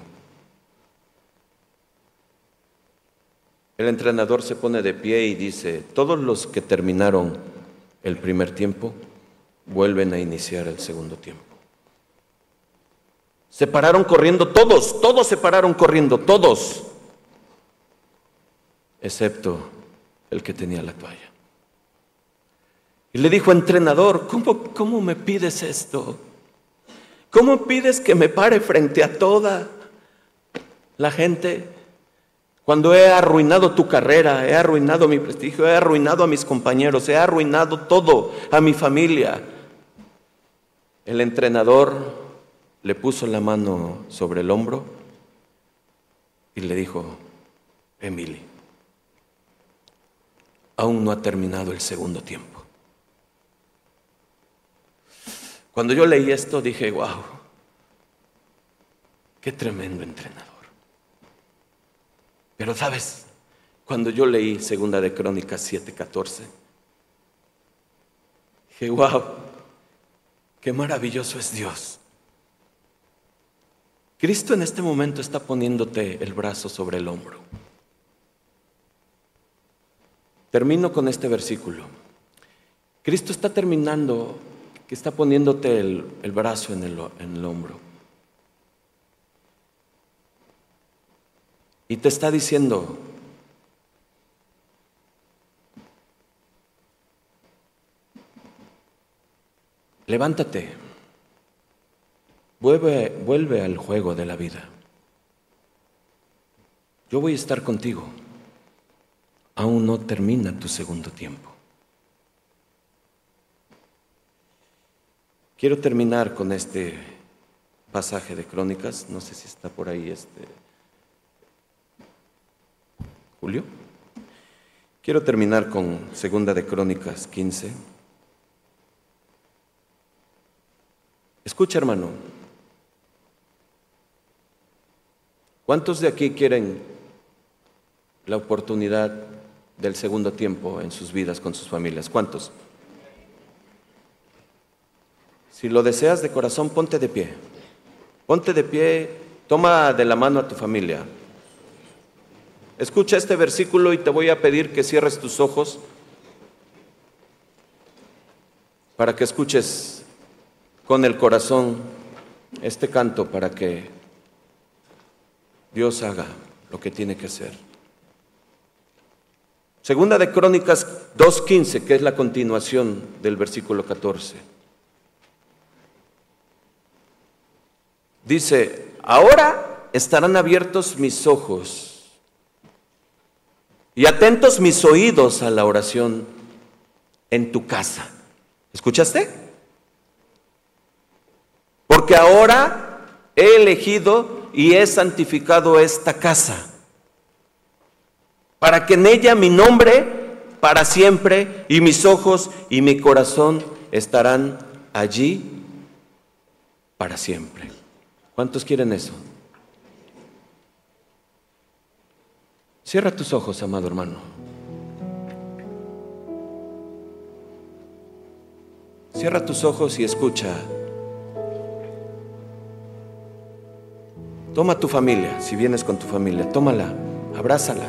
El entrenador se pone de pie y dice, todos los que terminaron el primer tiempo, vuelven a iniciar el segundo tiempo. Se pararon corriendo todos, todos se pararon corriendo, todos, excepto el que tenía la toalla. Y le dijo, entrenador, ¿cómo, cómo me pides esto? ¿Cómo pides que me pare frente a toda la gente? Cuando he arruinado tu carrera, he arruinado mi prestigio, he arruinado a mis compañeros, he arruinado todo, a mi familia. El entrenador le puso la mano sobre el hombro y le dijo, Emily, aún no ha terminado el segundo tiempo. Cuando yo leí esto dije, wow, qué tremendo entrenador. Pero sabes, cuando yo leí Segunda de Crónicas 7:14, dije, wow, qué maravilloso es Dios. Cristo en este momento está poniéndote el brazo sobre el hombro. Termino con este versículo. Cristo está terminando, que está poniéndote el, brazo en el hombro. Y te está diciendo, levántate, Vuelve, vuelve al juego de la vida. Yo voy a estar contigo. Aún no termina tu segundo tiempo. Quiero terminar con este pasaje de Crónicas. No sé si está por ahí este. Julio. Quiero terminar con Segunda de Crónicas 15. Escucha, hermano, ¿Cuántos de aquí quieren la oportunidad del segundo tiempo en sus vidas con sus familias? ¿Cuántos? Si lo deseas de corazón, ponte de pie. Ponte de pie, toma de la mano a tu familia. Escucha este versículo y te voy a pedir que cierres tus ojos para que escuches con el corazón este canto para que Dios haga lo que tiene que hacer. Segunda de Crónicas 2.15, que es la continuación del versículo 14. Dice, ahora estarán abiertos mis ojos y atentos mis oídos a la oración en tu casa. ¿Escuchaste? Porque ahora he elegido y he santificado esta casa, para que en ella mi nombre para siempre y mis ojos y mi corazón estarán allí para siempre. ¿Cuántos quieren eso? Cierra tus ojos, amado hermano. Cierra tus ojos y escucha. Toma tu familia, si vienes con tu familia, tómala, abrázala.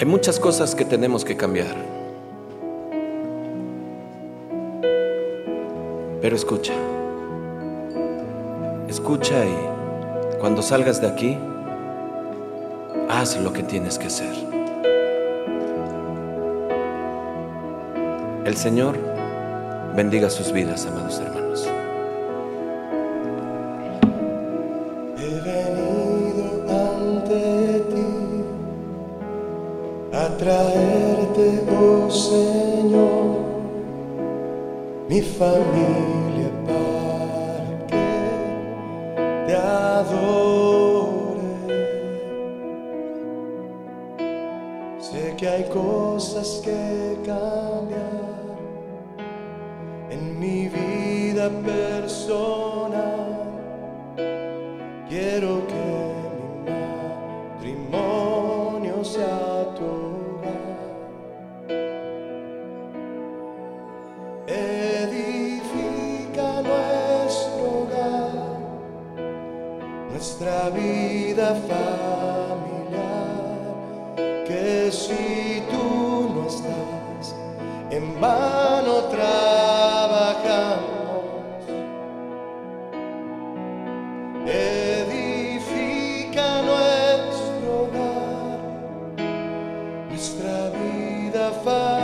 Hay muchas cosas que tenemos que cambiar. Pero escucha. Escucha y cuando salgas de aquí, haz lo que tienes que hacer. El Señor bendiga sus vidas, amados hermanos. He venido ante ti a traerte, oh Señor, mi familia vida